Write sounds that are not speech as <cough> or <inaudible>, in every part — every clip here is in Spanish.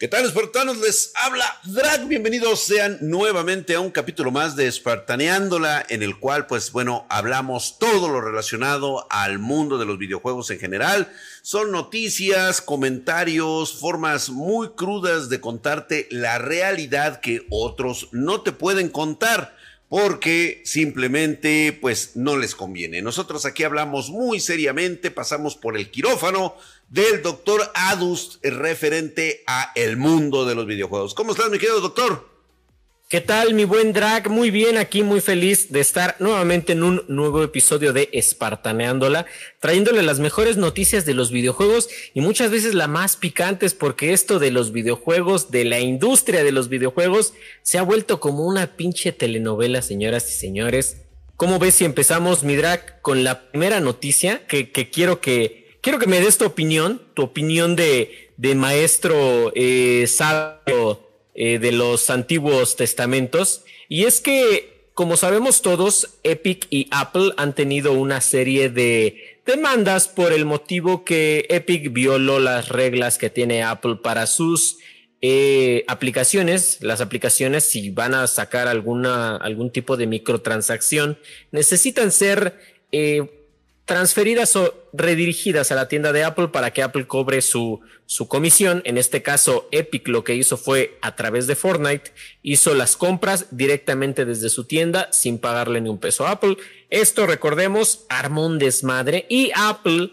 ¿Qué tal, espartanos? Les habla Drag. Bienvenidos sean nuevamente a un capítulo más de Espartaneándola, en el cual, pues bueno, hablamos todo lo relacionado al mundo de los videojuegos en general. Son noticias, comentarios, formas muy crudas de contarte la realidad que otros no te pueden contar porque simplemente pues no les conviene. Nosotros aquí hablamos muy seriamente, pasamos por el quirófano del doctor Adust referente a el mundo de los videojuegos. ¿Cómo estás, mi querido doctor? ¿Qué tal, mi buen drag? Muy bien, aquí muy feliz de estar nuevamente en un nuevo episodio de Espartaneándola, trayéndole las mejores noticias de los videojuegos y muchas veces las más picantes, porque esto de los videojuegos, de la industria de los videojuegos, se ha vuelto como una pinche telenovela, señoras y señores. ¿Cómo ves si empezamos, mi drag, con la primera noticia que, quiero que quiero que me des tu opinión, tu opinión de, de maestro eh, sabio eh, de los antiguos testamentos. Y es que, como sabemos todos, Epic y Apple han tenido una serie de demandas por el motivo que Epic violó las reglas que tiene Apple para sus eh, aplicaciones. Las aplicaciones, si van a sacar alguna, algún tipo de microtransacción, necesitan ser eh, transferidas o redirigidas a la tienda de Apple para que Apple cobre su, su comisión. En este caso, Epic lo que hizo fue a través de Fortnite, hizo las compras directamente desde su tienda sin pagarle ni un peso a Apple. Esto, recordemos, armó un desmadre y Apple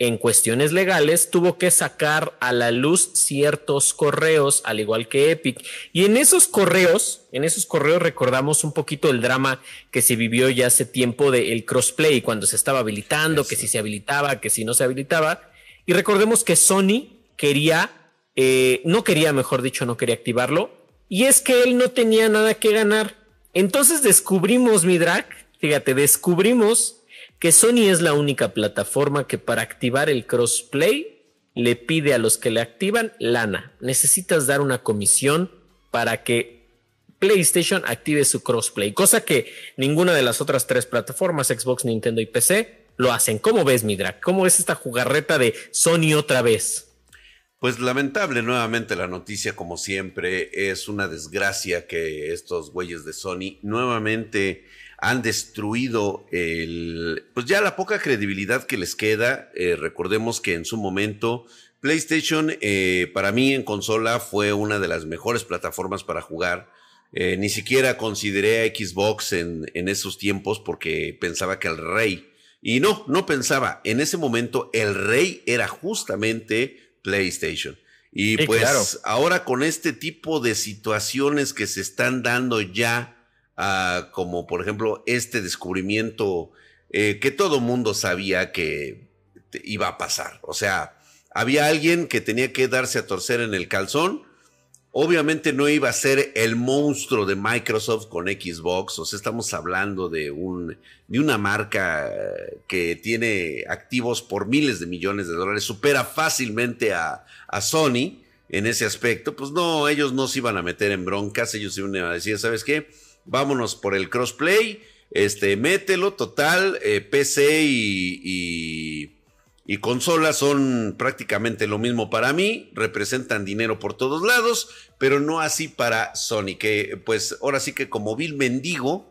en cuestiones legales, tuvo que sacar a la luz ciertos correos, al igual que Epic. Y en esos correos, en esos correos recordamos un poquito el drama que se vivió ya hace tiempo del crossplay, cuando se estaba habilitando, que si se habilitaba, que si no se habilitaba. Y recordemos que Sony quería, eh, no quería, mejor dicho, no quería activarlo. Y es que él no tenía nada que ganar. Entonces descubrimos, mi drag, fíjate, descubrimos que Sony es la única plataforma que para activar el crossplay le pide a los que le activan lana. Necesitas dar una comisión para que PlayStation active su crossplay, cosa que ninguna de las otras tres plataformas, Xbox, Nintendo y PC, lo hacen. ¿Cómo ves, Midra? ¿Cómo ves esta jugarreta de Sony otra vez? Pues lamentable nuevamente la noticia, como siempre, es una desgracia que estos güeyes de Sony nuevamente han destruido el, pues ya la poca credibilidad que les queda. Eh, recordemos que en su momento PlayStation eh, para mí en consola fue una de las mejores plataformas para jugar. Eh, ni siquiera consideré a Xbox en, en esos tiempos porque pensaba que el rey, y no, no pensaba, en ese momento el rey era justamente PlayStation. Y pues ahora con este tipo de situaciones que se están dando ya como por ejemplo este descubrimiento eh, que todo mundo sabía que iba a pasar. O sea, había alguien que tenía que darse a torcer en el calzón. Obviamente no iba a ser el monstruo de Microsoft con Xbox, o sea, estamos hablando de, un, de una marca que tiene activos por miles de millones de dólares, supera fácilmente a Sony en ese aspecto. Pues no, ellos no se iban a meter en broncas, ellos iban a decir, ¿sabes qué? Vámonos por el crossplay, este, mételo, total, eh, PC y, y, consolas son prácticamente lo mismo para mí, representan dinero por todos lados, pero no así para Sony, que pues ahora sí que como Bill Mendigo,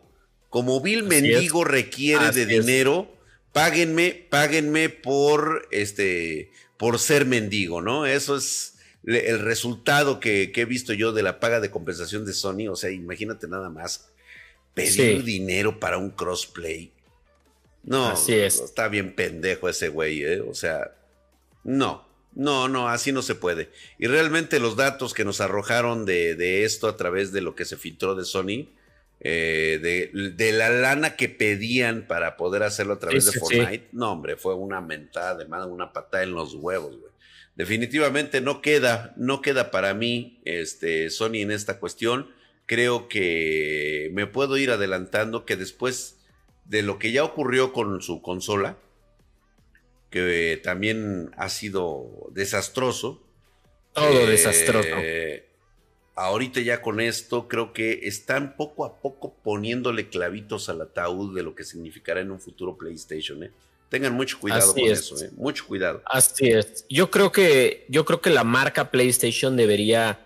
como Bill Mendigo requiere de dinero, páguenme, páguenme por este, por ser mendigo, ¿no? Eso es el resultado que, he visto yo de la paga de compensación de Sony, o sea, imagínate nada más pedir dinero para un crossplay. No, así es. está bien pendejo ese güey, ¿eh? o sea, no, no, no, así no se puede. Y realmente los datos que nos arrojaron de, esto a través de lo que se filtró de Sony, eh, de, la lana que pedían para poder hacerlo a través de Fortnite, no, hombre, fue una mentada de una patada en los huevos, güey definitivamente no queda, no queda para mí este, Sony en esta cuestión. Creo que me puedo ir adelantando que después de lo que ya ocurrió con su consola, que también ha sido desastroso. Todo desastroso. Eh, ahorita ya con esto creo que están poco a poco poniéndole clavitos al ataúd de lo que significará en un futuro PlayStation. ¿eh? Tengan mucho cuidado con eso, ¿eh? mucho cuidado. Así es. Yo creo que, yo creo que la marca PlayStation debería,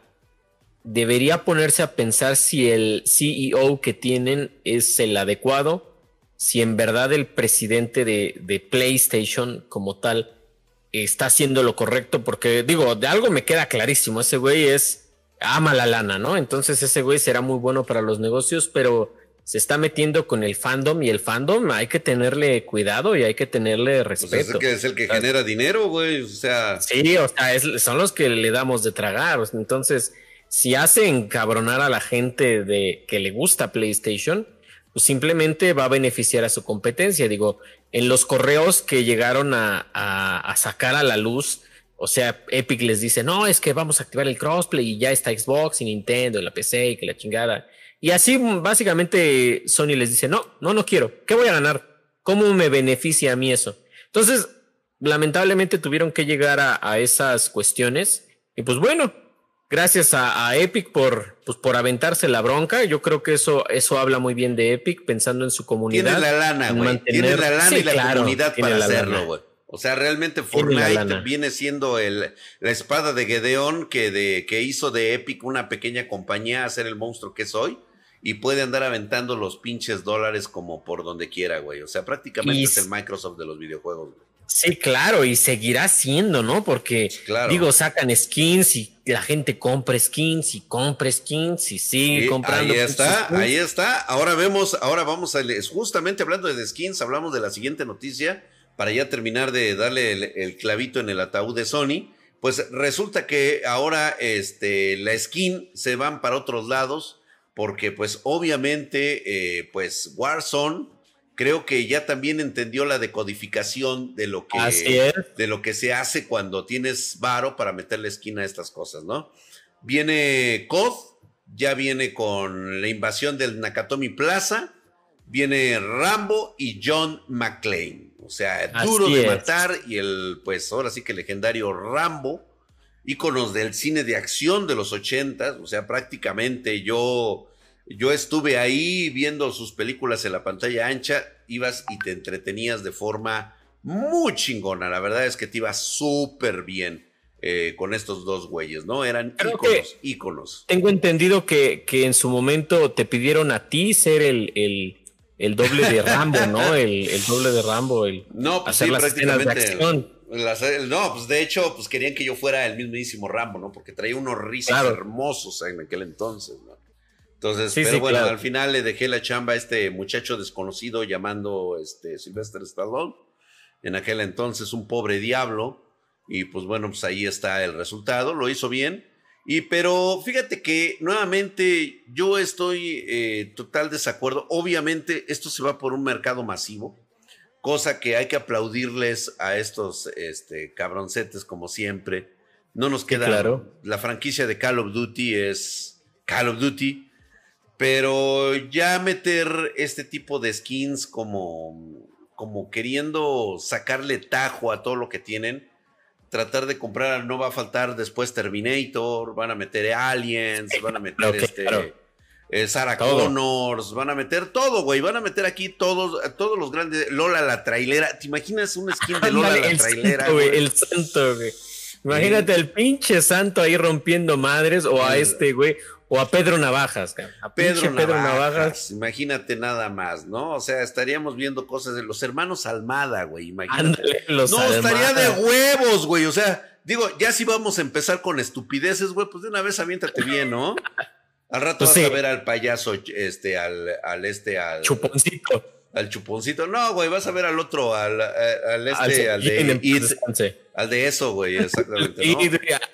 debería ponerse a pensar si el CEO que tienen es el adecuado, si en verdad el presidente de, de PlayStation como tal está haciendo lo correcto, porque digo, de algo me queda clarísimo, ese güey es, ama la lana, ¿no? Entonces ese güey será muy bueno para los negocios, pero se está metiendo con el fandom y el fandom hay que tenerle cuidado y hay que tenerle respeto. Pues es, el que, es el que genera dinero, güey, o sea. Sí, o sea, son los que le damos de tragar, entonces, si hacen cabronar a la gente de que le gusta PlayStation, pues simplemente va a beneficiar a su competencia. Digo, en los correos que llegaron a, sacar a la luz, o sea, Epic les dice, no, es que vamos a activar el crossplay y ya está Xbox y Nintendo y la PC y que la chingada. Y así básicamente Sony les dice, no, no, no quiero. ¿Qué voy a ganar? ¿Cómo me beneficia a mí eso? Entonces, lamentablemente tuvieron que llegar a esas cuestiones. Y pues bueno, gracias a, Epic por, pues, por aventarse la bronca. Yo creo que eso, eso habla muy bien de Epic, pensando en su comunidad. Tiene la lana, güey. Tiene la lana y la comunidad para hacerlo, güey. O sea, realmente Fortnite viene siendo el, la espada de Gedeón que, de, que hizo de Epic una pequeña compañía a ser el monstruo que es hoy. Y puede andar aventando los pinches dólares como por donde quiera, güey. O sea, prácticamente es el Microsoft de los videojuegos, güey. Sí, claro, y seguirá siendo, ¿no? Porque, digo, sacan skins y la gente compra skins y compra skins y sigue comprando. Ahí está, ahí está. Ahora vemos, ahora vamos a, justamente hablando de skins, hablamos de la siguiente noticia para ya terminar de darle el, clavito en el ataúd de Sony. Pues resulta que ahora este, la skin se van para otros lados porque pues obviamente eh, pues Warzone creo que ya también entendió la decodificación de lo que, de lo que se hace cuando tienes varo para meterle esquina a estas cosas, ¿no? Viene COD, ya viene con la invasión del Nakatomi Plaza, viene Rambo y John McClane. O sea, duro de matar y el, pues ahora sí que legendario Rambo, íconos del cine de acción de los ochentas, o sea, prácticamente yo yo estuve ahí viendo sus películas en la pantalla ancha, ibas y te entretenías de forma muy chingona. La verdad es que te ibas súper bien eh, con estos dos güeyes, ¿no? Eran íconos, íconos. Tengo entendido que, que, en su momento te pidieron a ti ser el, el, doble de Rambo, ¿no? <laughs> El, doble de Rambo, el no, pues hacer las prácticamente. no, pues de hecho, pues querían que yo fuera el mismísimo Rambo, ¿no? Porque traía unos risas hermosos en aquel entonces, ¿no? Entonces, pero bueno, al final le dejé la chamba a este muchacho desconocido llamando este Sylvester Stallone. En aquel entonces un pobre diablo. Y pues bueno, pues ahí está el resultado. Lo hizo bien. Y pero fíjate que nuevamente yo estoy eh, total desacuerdo. Obviamente esto se va por un mercado masivo. Cosa que hay que aplaudirles a estos este, cabroncetes como siempre. No nos queda... claro. La franquicia de Call of Duty es Call of Duty pero ya meter este tipo de skins como, como queriendo sacarle tajo a todo lo que tienen, tratar de comprar, no va a faltar después Terminator, van a meter Aliens, van a meter este... Eh, Sarah Connors, van a meter todo, güey, van a meter aquí todos, todos los grandes, Lola la trailera, ¿te imaginas un skin de Lola la trailera? el santo, güey. Imagínate el pinche santo ahí rompiendo madres o a este, güey, o a Pedro Navajas, A Pedro, Navajas, Imagínate nada más, ¿no? O sea, estaríamos viendo cosas de los hermanos Almada, güey. Imagínate. no, estaría de huevos, güey. O sea, digo, ya si vamos a empezar con estupideces, güey, pues de una vez aviéntate bien, ¿no? Al rato pues vas a ver al payaso, este, al, al este, al. Chuponcito al chuponcito. No, güey, vas a ver al otro, al, al este, al, de al de eso, güey, exactamente. ¿no?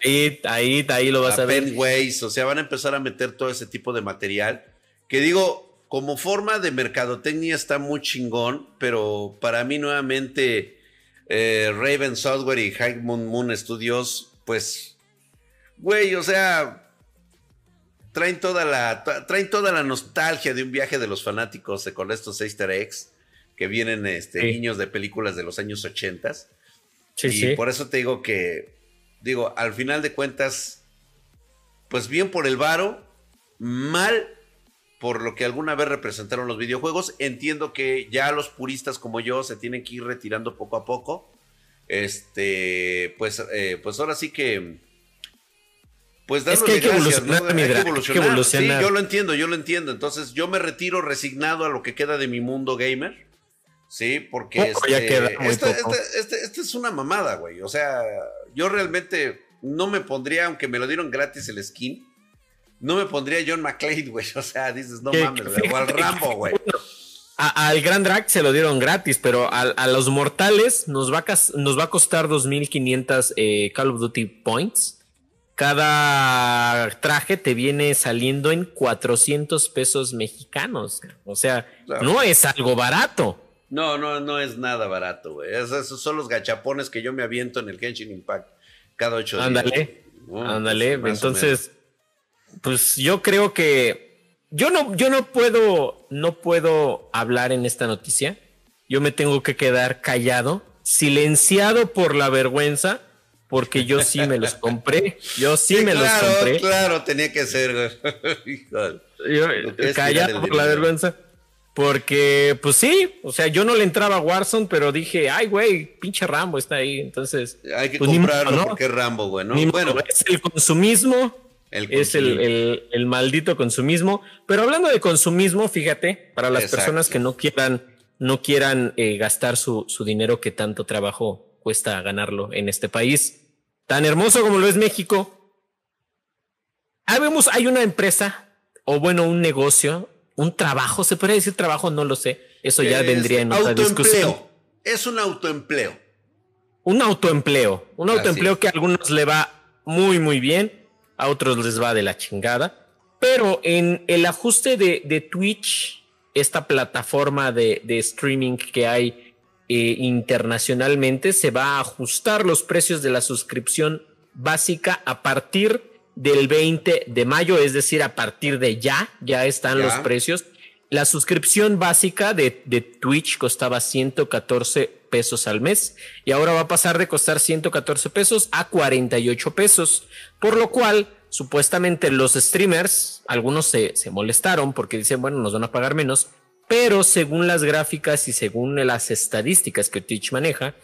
ahí, ahí, ahí, lo vas a, a ver. Ways, o sea, van a empezar a meter todo ese tipo de material. Que digo, como forma de mercadotecnia está muy chingón, pero para mí nuevamente eh, Raven Software y High Moon Moon Studios, pues, güey, o sea, traen toda la, traen toda la nostalgia de un viaje de los fanáticos con estos easter eggs que vienen este, niños de películas de los años 80. Sí, y por eso te digo que, digo, al final de cuentas, pues bien por el varo, mal por lo que alguna vez representaron los videojuegos. Entiendo que ya los puristas como yo se tienen que ir retirando poco a poco. Este, pues, eh, pues ahora sí que. Pues es que hay que evolucionar, hay que evolucionar. Sí, yo lo entiendo, yo lo entiendo. Entonces, yo me retiro resignado a lo que queda de mi mundo gamer. Sí, porque este, este, es una mamada, güey. O sea, yo realmente no me pondría, aunque me lo dieron gratis el skin, no me pondría John McClane, güey. <laughs> O sea, dices, no mames, güey. O al Rambo, <laughs> güey. al Grand Drag se lo dieron gratis, pero a, los mortales nos va a, nos va a costar 2.500 eh, Call of Duty Points. Cada traje te viene saliendo en 400 pesos mexicanos. O sea, no es algo barato. No, no, no es nada barato, güey. esos son los gachapones que yo me aviento en el Genshin Impact cada ocho días. Ándale, ándale. Entonces, pues yo creo que yo no, yo no puedo, no puedo hablar en esta noticia. Yo me tengo que quedar callado, silenciado por la vergüenza, porque yo sí me los compré. Yo sí, me los compré. Claro, tenía que ser. <laughs> callado por la vergüenza. Porque, pues sí, o sea, yo no le entraba a Warzone, pero dije, ay, güey, pinche Rambo está ahí. Entonces. Hay que pues, comprarlo porque es Rambo, güey, ¿no? bueno, es el consumismo. es el, el, maldito consumismo. Pero hablando de consumismo, fíjate, para las personas que no quieran, no quieran eh, gastar su, su dinero que tanto trabajo cuesta ganarlo en este país, tan hermoso como lo es México. Ahí vemos, hay una empresa, o bueno, un negocio un trabajo, se puede decir trabajo, no lo sé. Eso ya vendría en otra discusión. Es un autoempleo. Un autoempleo. Un autoempleo que a algunos le va muy, muy bien, a otros les va de la chingada. Pero en el ajuste de, Twitch, esta plataforma de, streaming que hay eh, internacionalmente, se va a ajustar los precios de la suscripción básica a partir del 20 de mayo, es decir, a partir de ya, ya están los precios. La suscripción básica de, de, Twitch costaba 114 pesos al mes y ahora va a pasar de costar 114 pesos a 48 pesos, por lo cual supuestamente los streamers, algunos se, se molestaron porque dicen, bueno, nos van a pagar menos, pero según las gráficas y según las estadísticas que Twitch maneja,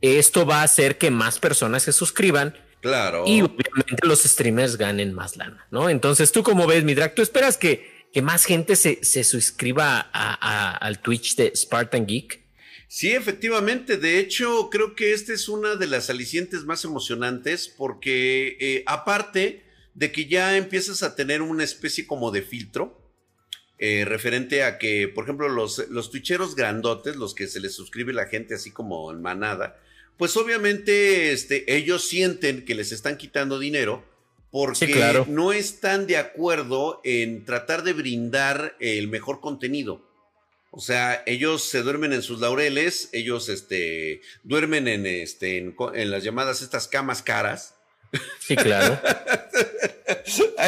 esto va a hacer que más personas se suscriban Claro. Y obviamente los streamers ganen más lana, ¿no? Entonces, ¿tú cómo ves, Midrak? ¿Tú esperas que, que más gente se, se suscriba a, al Twitch de Spartan Geek? Sí, efectivamente. De hecho, creo que esta es una de las alicientes más emocionantes porque eh, aparte de que ya empiezas a tener una especie como de filtro, eh, referente a que, por ejemplo, los, los twitcheros grandotes, los que se les suscribe la gente así como en manada, pues obviamente este, ellos sienten que les están quitando dinero porque no están de acuerdo en tratar de brindar el mejor contenido. O sea, ellos se duermen en sus laureles, ellos este, duermen en, este, en, las llamadas estas camas caras. Sí, claro. <laughs>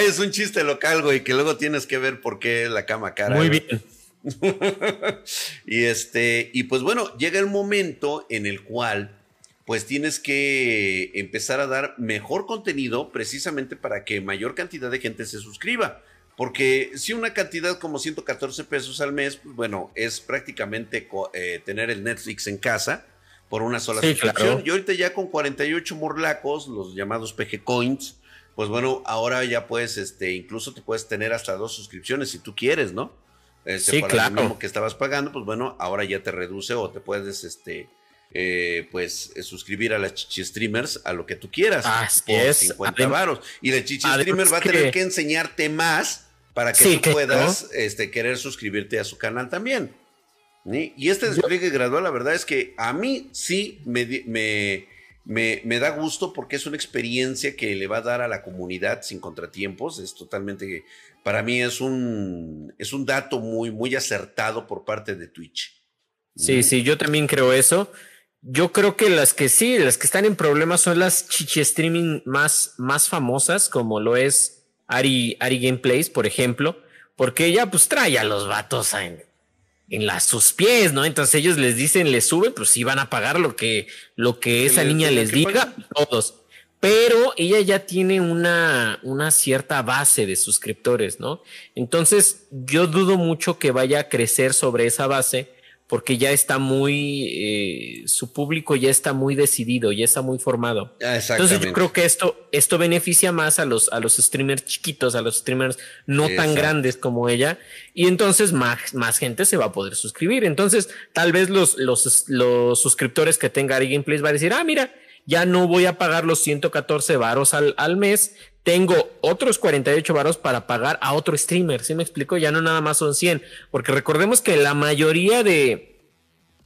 Es un chiste local, güey, que luego tienes que ver por qué la cama cara. Muy bien. <laughs> y este, y pues bueno, llega el momento en el cual pues tienes que empezar a dar mejor contenido precisamente para que mayor cantidad de gente se suscriba. Porque si una cantidad como 114 pesos al mes, pues bueno, es prácticamente eh, tener el Netflix en casa por una sola suscripción. Y ahorita ya con 48 morlacos, los llamados PG Coins, pues bueno, ahora ya puedes, este, incluso te puedes tener hasta dos suscripciones si tú quieres, ¿no? Este, sí, claro. que estabros pagando, pues bueno, ahora ya te reduce o te puedes, este, eh, pues eh, suscribir a las chichi streamers a lo que tú quieras por es. 50 varos y la chichi streamer va a tener que enseñarte más para que tú puedas este, querer suscribirte a su canal también y este despliegue gradual la verdad es que a mí sí me, me, me, me, da gusto porque es una experiencia que le va a dar a la comunidad sin contratiempos. Es totalmente para mí es un es un dato muy muy acertado por parte de Twitch. Sí, sí, yo también creo eso. Yo creo que las que sí, las que están en problemas son las chichi streaming más, más famosas, como lo es Ari, Ari Gameplays, por ejemplo, porque ella pues trae a los vatos en, en las, sus pies, ¿no? Entonces ellos les dicen, les suben, pues sí van a pagar lo que, lo que esa niña les diga, todos. pero ella ya tiene una, una cierta base de suscriptores, ¿no? Entonces, yo dudo mucho que vaya a crecer sobre esa base porque ya está muy, eh, su público ya está muy decidido, ya está muy formado. Entonces yo creo que esto, esto beneficia más a los, a los streamers chiquitos, a los streamers no tan grandes como ella, y entonces más, más gente se va a poder suscribir. Entonces, tal vez los, los, los suscriptores que tenga Ari Gameplays va a decir, ah, mira, ya no voy a pagar los 114 varos al, al mes, tengo otros 48 varos para pagar a otro streamer. ¿Sí me explico? Ya no nada más son 100, porque recordemos que la mayoría de,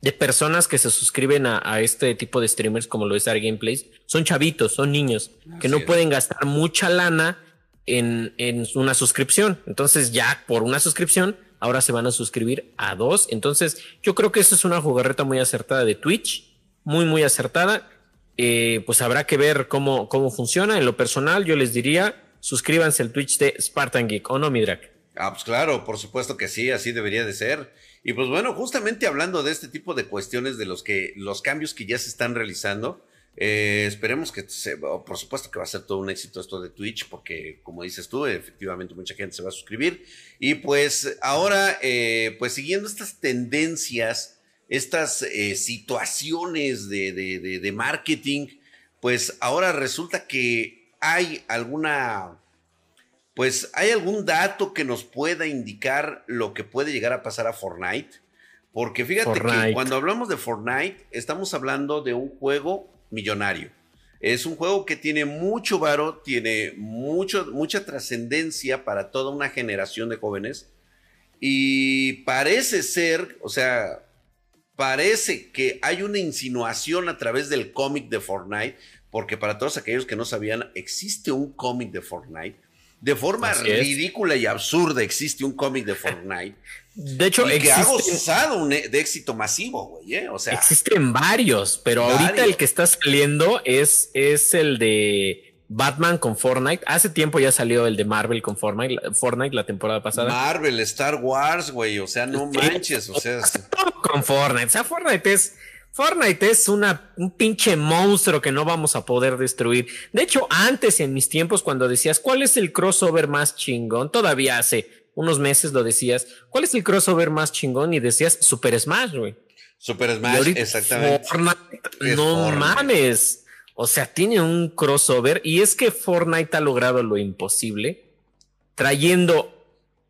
de personas que se suscriben a, este tipo de streamers, como lo es Art Gameplays, son chavitos, son niños que no pueden gastar mucha lana en, en una suscripción. Entonces, ya por una suscripción, ahora se van a suscribir a dos. Entonces, yo creo que eso es una jugarreta muy acertada de Twitch, muy, muy acertada eh, pues habrá que ver cómo, cómo funciona. En lo personal, yo les diría, suscríbanse al Twitch de Spartan Geek, ¿o no, Midrak? Ah, pues claro, por supuesto que sí, así debería de ser. Y pues bueno, justamente hablando de este tipo de cuestiones, de los que, los cambios que ya se están realizando, eh, esperemos que se, por supuesto que va a ser todo un éxito esto de Twitch, porque como dices tú, efectivamente mucha gente se va a suscribir. Y pues ahora, eh, pues siguiendo estas tendencias estas eh, situaciones de, de, marketing, pues ahora resulta que hay alguna, pues hay algún dato que nos pueda indicar lo que puede llegar a pasar a Fortnite. Porque fíjate que cuando hablamos de Fortnite, estamos hablando de un juego millonario. Es un juego que tiene mucho varo, tiene mucho, mucha trascendencia para toda una generación de jóvenes. Y parece ser, o sea, parece que hay una insinuación a través del cómic de Fortnite, porque para todos aquellos que no sabían, existe un cómic de Fortnite. De forma ridícula y absurda existe un cómic de Fortnite. <laughs> De hecho, y que ha gozado e, de éxito masivo, güey. ¿eh? O sea, existen varios, pero ahorita el que está saliendo es, es el de Batman con Fortnite. Hace tiempo ya salió el de Marvel con Fortnite, Fortnite la temporada pasada. Marvel, Star Wars, güey. O sea, no manches. O sea, con Fortnite. O sea, Fortnite es. Fortnite es una, un pinche monstruo que no vamos a poder destruir. De hecho, antes en mis tiempos, cuando decías cuál es el crossover más chingón, todavía hace unos meses lo decías, ¿cuál es el crossover más chingón? Y decías Super Smash, güey. Super Smash, exactamente. Fortnite, no mames. O sea, tiene un crossover y es que Fortnite ha logrado lo imposible trayendo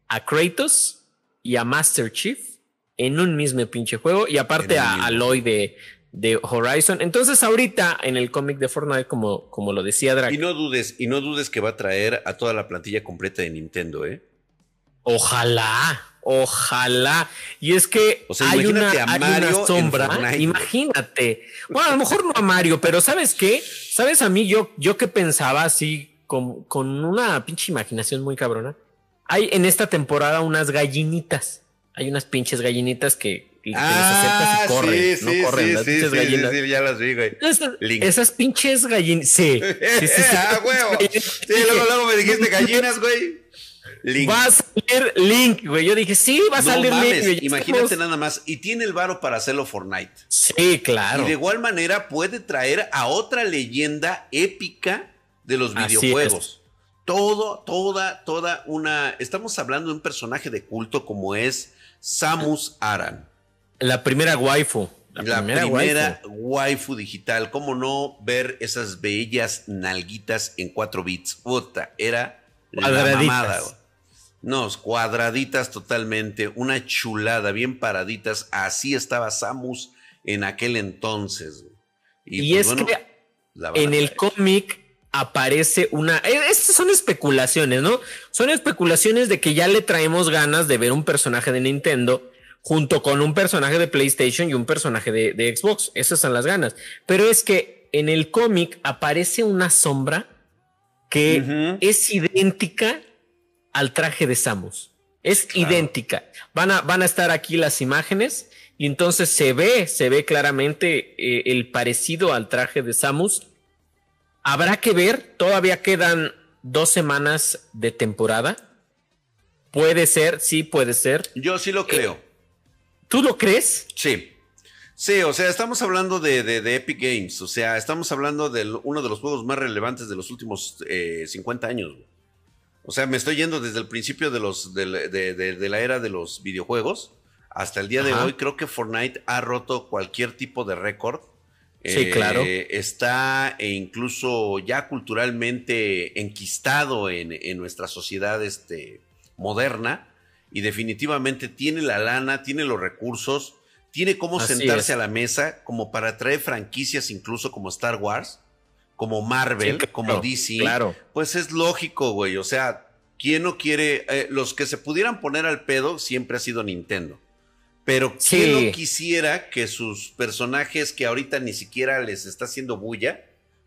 a Kratos y a Master Chief en un mismo pinche juego y aparte a Aloy de, de Horizon. Entonces ahorita en el cómic de Fortnite, como, como lo decía Drake. Y no dudes, y no dudes que va a traer a toda la plantilla completa de Nintendo, ¿eh? Ojalá. Ojalá. Y es que hay, una, sombra. Imagínate. Bueno, a lo mejor no a Mario, pero ¿sabes qué? ¿Sabes a mí yo, yo que pensaba así con, con una pinche imaginación muy cabrona? Hay en esta temporada unas gallinitas. Hay unas pinches gallinitas que, ah, corren, sí, no corren, las pinches gallinas. Ya las vi, güey. Esas, pinches gallinas, sí. sí, sí, <laughs> ah, huevo. <laughs> Sí, luego, luego me dijiste gallinas, güey. Va a salir Link, güey. Yo dije, sí, va a salir Link. Imagínate nada más. Y tiene el varo para hacerlo Fortnite. Sí, claro. Y de igual manera puede traer a otra leyenda épica de los videojuegos. Todo, toda, toda una. Estamos hablando de un personaje de culto como es Samus Aran. La primera waifu. La, primera, waifu. digital. ¿Cómo no ver esas bellas nalguitas en 4 bits? Puta, era la mamada, no, cuadraditas totalmente, una chulada, bien paraditas. Así estaba Samus en aquel entonces. Y, pues, es que en el cómic aparece una. Eh, estas son especulaciones, ¿no? Son especulaciones de que ya le traemos ganas de ver un personaje de Nintendo junto con un personaje de PlayStation y un personaje de, Xbox. Esas son las ganas. Pero es que en el cómic aparece una sombra que es idéntica al traje de Samus. Es idéntica. Van a, van a estar aquí las imágenes y entonces se ve, se ve claramente eh, el parecido al traje de Samus. Habrá que ver, todavía quedan dos semanas de temporada. Puede ser, sí puede ser. Yo sí lo creo. ¿Tú lo crees? Sí. Sí, o sea, estamos hablando de, Epic Games, o sea, estamos hablando de uno de los juegos más relevantes de los últimos 50 eh, años. O sea, me estoy yendo desde el principio de, los, de, la era de los videojuegos hasta el día de hoy. Creo que Fortnite ha roto cualquier tipo de récord. Sí, claro. Eh, está e incluso ya culturalmente enquistado en, en nuestra sociedad este, moderna y definitivamente tiene la lana, tiene los recursos, tiene cómo sentarse a la mesa como para traer franquicias incluso como Star Wars, como Marvel, como DC. Claro. Pues es lógico, güey. O sea, ¿quién no quiere? Eh, los que se pudieran poner al pedo siempre ha sido Nintendo. Pero ¿quién no quisiera que sus personajes que ahorita ni siquiera les está haciendo bulla,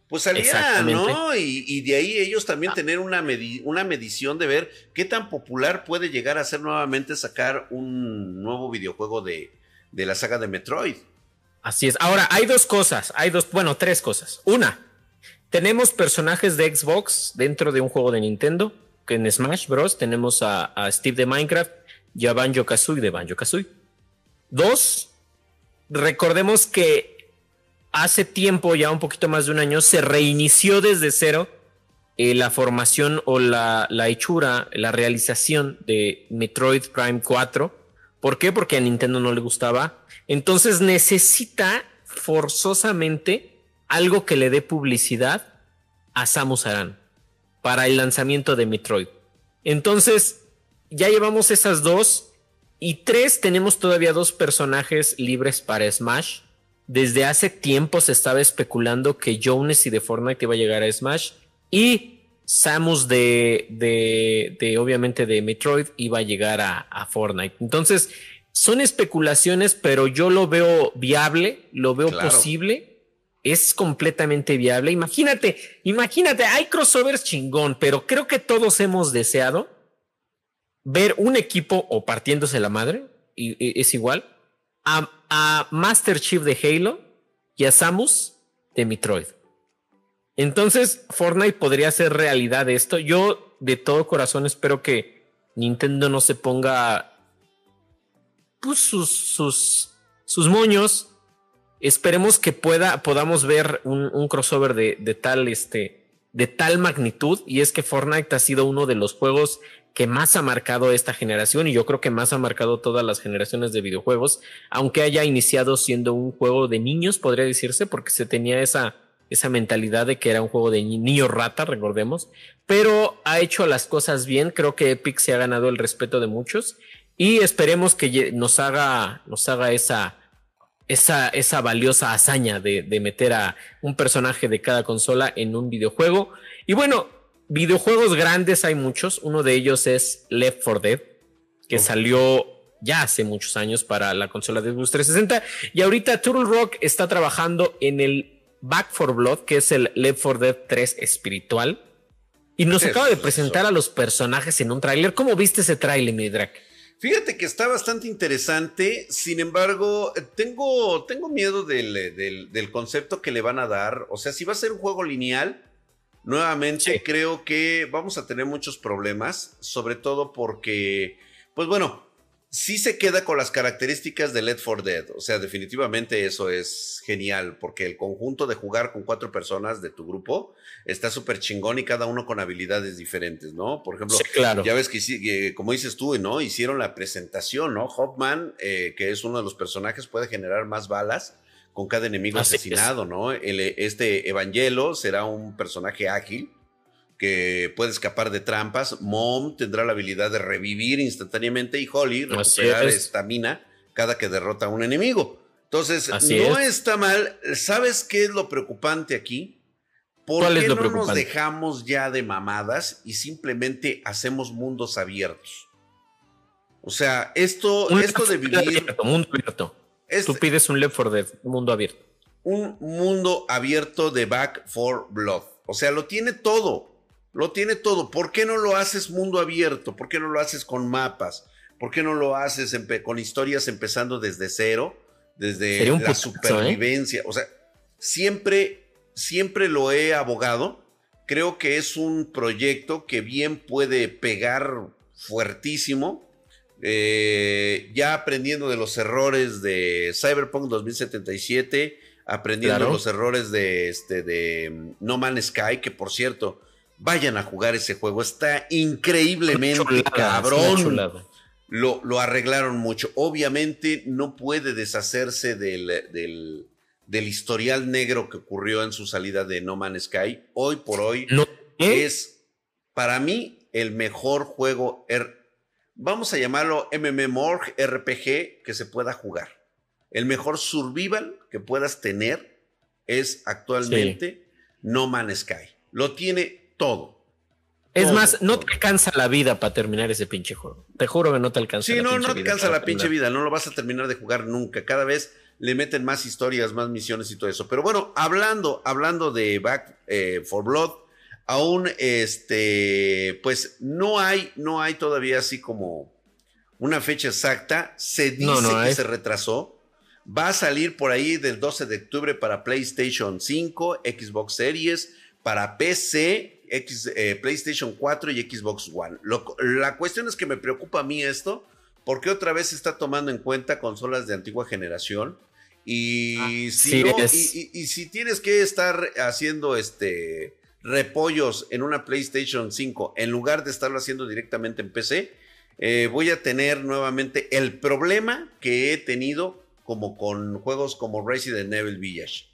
pues salieran, ¿no? Y, de ahí ellos también ah. tener una, una medición de ver qué tan popular puede llegar a ser nuevamente sacar un nuevo videojuego de, de la saga de Metroid. Así es. Ahora, hay dos cosas, hay dos, bueno, tres cosas. Una, tenemos personajes de Xbox dentro de un juego de Nintendo, que en Smash Bros. tenemos a, Steve de Minecraft y a Banjo Kazooie de Banjo Kazooie. Dos, recordemos que hace tiempo, ya un poquito más de un año, se reinició desde cero eh, la formación o la, la hechura, la realización de Metroid Prime 4 ¿Por qué? Porque a Nintendo no le gustaba. Entonces necesita forzosamente algo que le dé publicidad a Samus Aran para el lanzamiento de Metroid. Entonces, ya llevamos esas dos. Y tres, tenemos todavía dos personajes libres para Smash. Desde hace tiempo se estaba especulando que Jones y de Fortnite iba a llegar a Smash. Y Samus de, de, obviamente de Metroid iba a llegar a, Fortnite. Entonces, son especulaciones, pero yo lo veo viable, lo veo posible. Es completamente viable. Imagínate, imagínate, hay crossovers chingón, pero creo que todos hemos deseado ver un equipo o partiéndose la madre, y, es igual, a, Master Chief de Halo y a Samus de Metroid. Entonces, Fortnite podría ser realidad esto. Yo de todo corazón espero que Nintendo no se ponga pues, sus, sus, sus moños. Esperemos que pueda, podamos ver un, crossover de, de, tal, este, de tal magnitud. Y es que Fortnite ha sido uno de los juegos que más ha marcado esta generación y yo creo que más ha marcado todas las generaciones de videojuegos, aunque haya iniciado siendo un juego de niños, podría decirse, porque se tenía esa, esa mentalidad de que era un juego de niño rata, recordemos, pero ha hecho las cosas bien, creo que Epic se ha ganado el respeto de muchos y esperemos que nos haga, nos haga esa, esa, esa valiosa hazaña de, meter a un personaje de cada consola en un videojuego. Y bueno, videojuegos grandes hay muchos, uno de ellos es Left 4 Dead, que salió ya hace muchos años para la consola de Xbox 360 y ahorita Turtle Rock está trabajando en el Back for Blood, que es el Left 4 Dead 3 espiritual. Y nos acaba de presentar a los personajes en un tráiler. ¿Cómo viste ese tráiler, mi Fíjate que está bastante interesante, sin embargo, tengo, tengo miedo del, del, concepto que le van a dar. O sea, si va a ser un juego lineal, nuevamente creo que vamos a tener muchos problemas, sobre todo porque, pues bueno, sí se queda con las características de Led for Dead. O sea, definitivamente eso es genial, porque el conjunto de jugar con cuatro personas de tu grupo está súper chingón y cada uno con habilidades diferentes, ¿no? Por ejemplo, ya ves que, como dices tú, ¿no? Hicieron la presentación, ¿no? Hopman, eh, que es uno de los personajes, puede generar más balas con cada enemigo asesinado, ¿no? este Evangelo será un personaje ágil que puede escapar de trampas. Mom tendrá la habilidad de revivir instantáneamente y Holly recuperar estamina cada que derrota a un enemigo. Entonces, no está mal. ¿Sabes qué es lo preocupante aquí? ¿Por qué no nos dejamos ya de mamadas y simplemente hacemos mundos abiertos? O sea, esto, esto de vivir. Abierto, mundo abierto. Tú pides un Left 4 Dead, mundo abierto. Un mundo abierto de Back for Blood. O sea, lo tiene todo. Lo tiene todo. ¿Por qué no lo haces mundo abierto? ¿Por qué no lo haces con mapas? ¿Por qué no lo haces con historias empezando desde cero? Desde la ¿eh? supervivencia. O sea, siempre, siempre lo he abogado. Creo que es un proyecto que bien puede pegar fuertísimo. eh, ya aprendiendo de los errores de Cyberpunk 2077, aprendiendo de los errores de, este, de mm, No Man's Sky, que por cierto, vayan a jugar ese juego, está increíblemente cabrón. Lo, lo, arreglaron mucho. Obviamente no puede deshacerse del, del, del, historial negro que ocurrió en su salida de No Man's Sky. Hoy por hoy es, para mí, el mejor juego er, vamos a llamarlo MMORG RPG que se pueda jugar. El mejor survival que puedas tener es actualmente No Man's Sky. Lo tiene todo. Es más, no te alcanza la vida para terminar ese pinche juego. Te juro que no te alcanza. Sí, no, no te alcanza la pinche vida. No lo vas a terminar de jugar nunca. Cada vez le meten más historias, más misiones y todo eso. Pero bueno, hablando, hablando de Back eh, for Blood, aún este, pues no hay, no hay todavía así como una fecha exacta. Se dice que se retrasó. Va a salir por ahí del 12 de octubre para PlayStation 5, Xbox Series, para PC, X, eh, PlayStation 4 y Xbox One. la cuestión es que me preocupa a mí esto, porque otra vez se está tomando en cuenta consolas de antigua generación. Y, ah, si, y si tienes que estar haciendo este repollos en una PlayStation 5 en lugar de estarlo haciendo directamente en PC, eh, voy a tener nuevamente el problema que he tenido como con juegos como Resident Evil Village.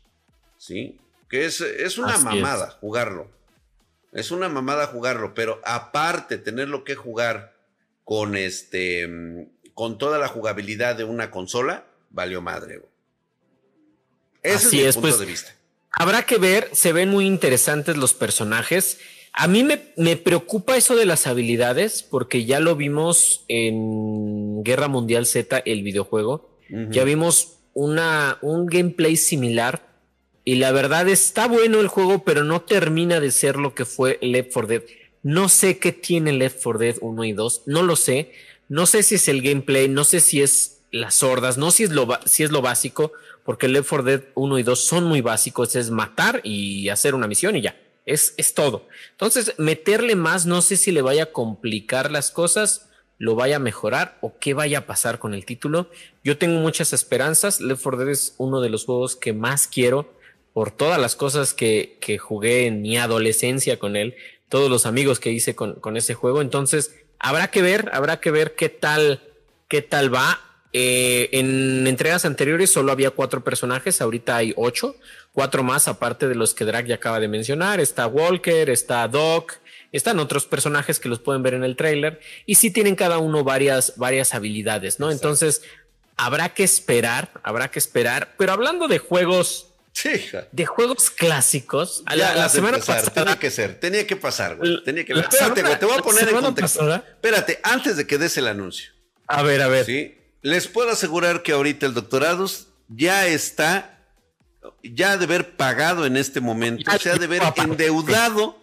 ¿Sí? Que es, es una mamada jugarlo. Es una mamada jugarlo, pero aparte tenerlo que jugar con este con toda la jugabilidad de una consola, valió madre. Ese es mi punto pues, de vista. Habrá que ver, se ven muy interesantes los personajes. A mí me, preocupa eso de las habilidades, porque ya lo vimos en Guerra Mundial Z, el videojuego. Ya vimos una, un gameplay similar. Y la verdad está bueno el juego, pero no termina de ser lo que fue Left 4 Dead. No sé qué tiene Left 4 Dead 1 y 2, no lo sé. No sé si es el gameplay, no sé si es las hordas, no sé si es lo, básico, porque Left 4 Dead 1 y 2 son muy básicos, es matar y hacer una misión y ya, es, es todo. Entonces, meterle más, no sé si le vaya a complicar las cosas, lo vaya a mejorar o qué vaya a pasar con el título. Yo tengo muchas esperanzas, Left 4 Dead es uno de los juegos que más quiero por todas las cosas que, que jugué en mi adolescencia con él, todos los amigos que hice con, con ese juego, entonces habrá que ver, habrá que ver qué tal, qué tal va eh, en entregas anteriores solo había cuatro personajes, ahorita hay ocho, cuatro más aparte de los que Drag ya acaba de mencionar. Está Walker, está Doc, están otros personajes que los pueden ver en el trailer y sí tienen cada uno varias, varias habilidades, ¿no? Entonces habrá que esperar, habrá que esperar. Pero hablando de juegos de juegos clásicos. la, semana pasada. Tenía que ser, tenía que pasar, güey. Tenía que Espérate, güey, te voy a poner en contexto. Espérate, antes de que des el anuncio. A ver, a ver. Sí, les puedo asegurar que ahorita el doctorados ya está, ya de haber pagado en este momento, o sea, de haber endeudado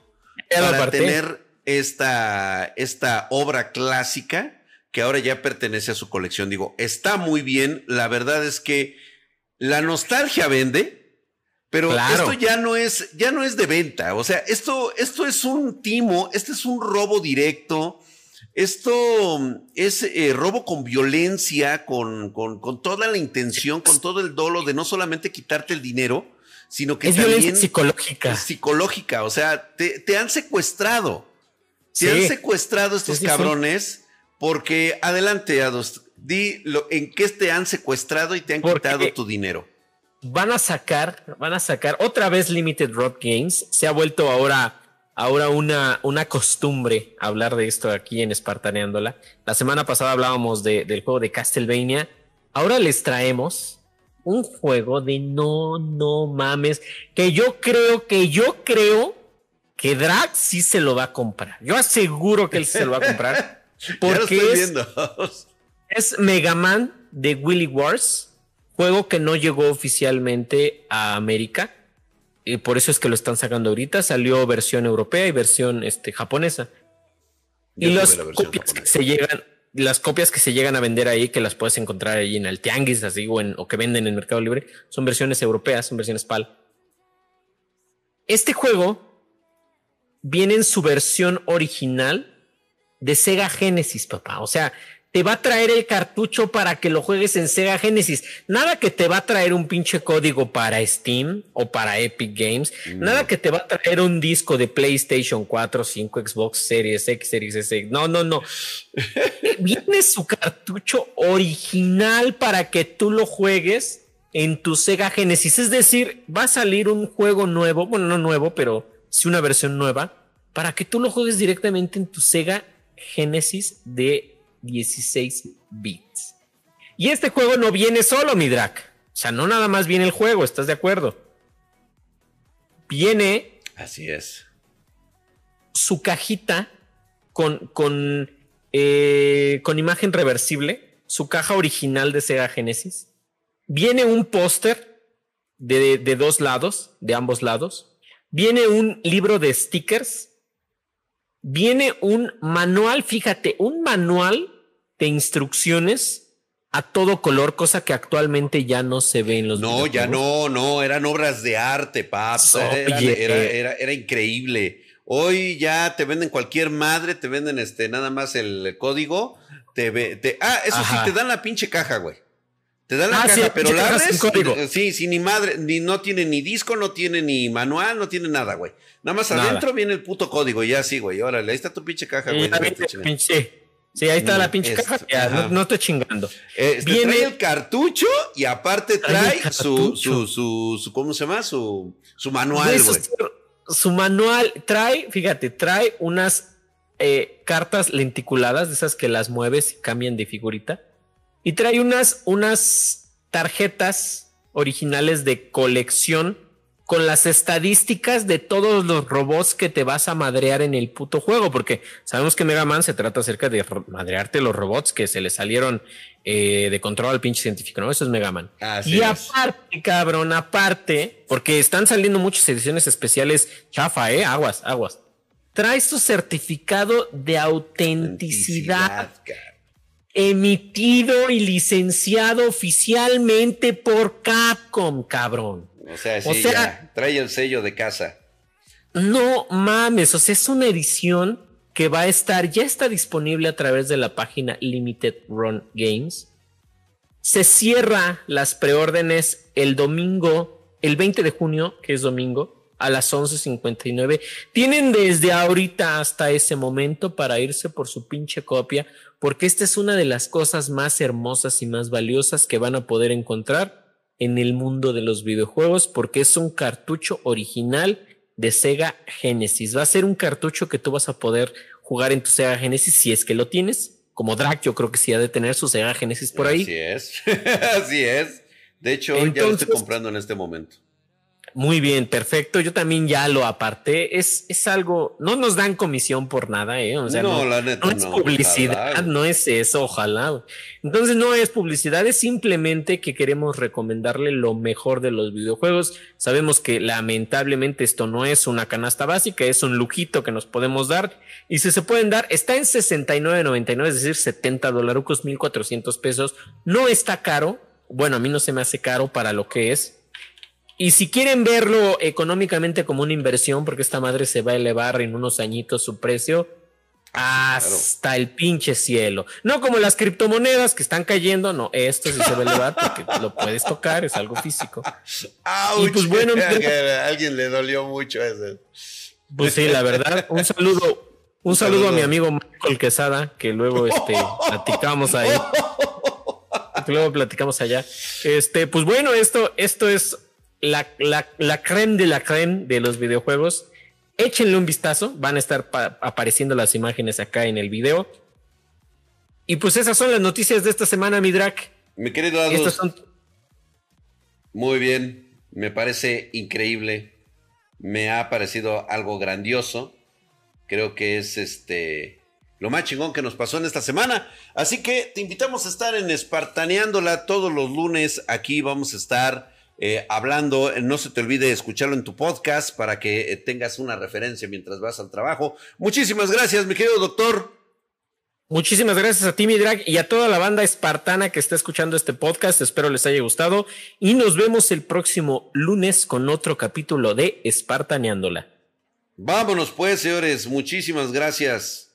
para tener esta, esta obra clásica que ahora ya pertenece a su colección. Digo, está muy bien, la verdad es que la nostalgia vende, pero esto ya no es, ya no es de venta. O sea, esto, esto es un timo, este es un robo directo. Esto mm, es eh, robo con violencia, con, con, toda la intención, con todo el dolo de no solamente quitarte el dinero, sino que es también psicológica. psicológica. O sea, te, han secuestrado. Te han secuestrado estos cabrones porque, adelante, Ados, di lo, en qué te han secuestrado y te han quitado tu dinero. Van a sacar, van a sacar otra vez Limited Rock Games. Se ha vuelto ahora ahora una, una costumbre hablar de esto aquí en Espartaneándola. La semana pasada hablábamos del juego de Castlevania. Ahora les traemos un juego de no, no mames, que yo creo, que yo creo que Drag sí se lo va a comprar. Yo aseguro que él se lo va a comprar. <laughs> Porque es, <laughs> es Mega Man de Willy Wars, juego que no llegó oficialmente a América y por eso es que lo están sacando ahorita. Salió versión europea y versión este, japonesa. y las copias que se llegan, las copias que se llegan a vender ahí, que las puedes encontrar ahí en el Tianguis, así, o, en, o que venden en Mercado Libre, son versiones europeas, son versiones PAL. Este juego viene en su versión original de Sega Genesis, papá. O sea, te va a traer el cartucho para que lo juegues en Sega Genesis. Nada que te va a traer un pinche código para Steam o para Epic Games. Nada que te va a traer un disco de PlayStation 4, 5, Xbox Series X, Series S. No, no, no. <laughs> Viene su cartucho original para que tú lo juegues en tu Sega Genesis. Es decir, va a salir un juego nuevo, bueno, no nuevo, pero sí una versión nueva, para que tú lo juegues directamente en tu Sega Genesis de 16 bits. Y este juego no viene solo, mi drag. O sea, no nada más viene el juego, ¿estás de acuerdo? Viene. Así es. Su cajita con, con, eh, con imagen reversible, su caja original de Sega Genesis. Viene un póster de, de dos lados, de ambos lados. Viene un libro de stickers. Viene un manual, fíjate, un manual de instrucciones a todo color, cosa que actualmente ya no se ve en los No, ya no, no, eran obras de arte, papá. Era, era, era, increíble. Hoy ya te venden cualquier madre, te venden este nada más el código. Te, te ah, eso sí, te dan la pinche caja, güey. Te dan la ah, caja, pero la abres. Eh, sí, sí, ni madre, ni no tiene ni disco, no tiene ni manual, no tiene nada, güey. Nada más adentro viene el puto código, ya sí, güey. Órale, ahí está tu pinche caja, güey. Sí, ahí está la pinche caja. no, estoy chingando. Eh, Viene el cartucho y aparte trae su, su, su, ¿cómo se llama? Su, su manual, güey. Su manual trae, fíjate, trae unas eh, cartas lenticuladas, de esas que las mueves y cambian de figurita. Y trae unas, unas tarjetas originales de colección con las estadísticas de todos los robots que te vas a madrear en el puto juego, porque sabemos que Mega Man se trata acerca de madrearte los robots que se le salieron eh, de control al pinche científico, ¿no? Eso es Mega Man. y aparte, cabrón, aparte, porque están saliendo muchas ediciones especiales chafa, ¿eh? Aguas, aguas. Trae su certificado de autenticidad emitido y licenciado oficialmente por Capcom, cabrón. O sea, sí, ya, trae el sello de casa. No mames, o sea, es una edición que va a estar, ya está disponible a través de la página Limited Run Games. Se cierra las preórdenes el domingo, el 20 de junio, que es domingo, a las 11.59. Tienen desde ahorita hasta ese momento para irse por su pinche copia, porque esta es una de las cosas más hermosas y más valiosas que van a poder encontrar en el mundo de los videojuegos porque es un cartucho original de Sega Genesis. Va a ser un cartucho que tú vas a poder jugar en tu Sega Genesis si es que lo tienes. Como Drag, yo creo que sí ha de tener su Sega Genesis por ahí. Así es. <laughs> Así es. De hecho, ya lo estoy comprando en este momento. Muy bien, perfecto. Yo también ya lo aparté. Es, es algo, no nos dan comisión por nada, ¿eh? O sea, no, la neta, no es publicidad, no es eso, ojalá. Entonces no es publicidad, es simplemente que queremos recomendarle lo mejor de los videojuegos. Sabemos que lamentablemente esto no es una canasta básica, es un lujito que nos podemos dar. Y si se pueden dar, está en 69.99, es decir, 70 dólares, 1400 pesos. No está caro. Bueno, a mí no se me hace caro para lo que es y si quieren verlo económicamente como una inversión, porque esta madre se va a elevar en unos añitos su precio hasta el pinche cielo. No como las criptomonedas que están cayendo, no, esto sí se va a elevar porque lo puedes tocar, es algo físico. y pues bueno, <laughs> a alguien le dolió mucho ese. Pues sí, la verdad, un saludo, un, saludo, a mi amigo Michael Quesada, que luego este <laughs> platicamos ahí. Luego platicamos allá. Este, pues bueno, esto, esto es la, la, la creme de la creme de los videojuegos. Échenle un vistazo, van a estar apareciendo las imágenes acá en el video. Y pues esas son las noticias de esta semana, mi drag. Mi querido Adolf, son... Muy bien, me parece increíble. Me ha parecido algo grandioso. Creo que es este lo más chingón que nos pasó en esta semana. Así que te invitamos a estar en Espartaneándola todos los lunes. Aquí vamos a estar eh, hablando. No se te olvide escucharlo en tu podcast para que eh, tengas una referencia mientras vas al trabajo. Muchísimas gracias, mi querido doctor. Muchísimas gracias a ti, mi drag, y a toda la banda espartana que está escuchando este podcast. Espero les haya gustado y nos vemos el próximo lunes con otro capítulo de Espartaneándola. Vámonos pues, señores. Muchísimas gracias.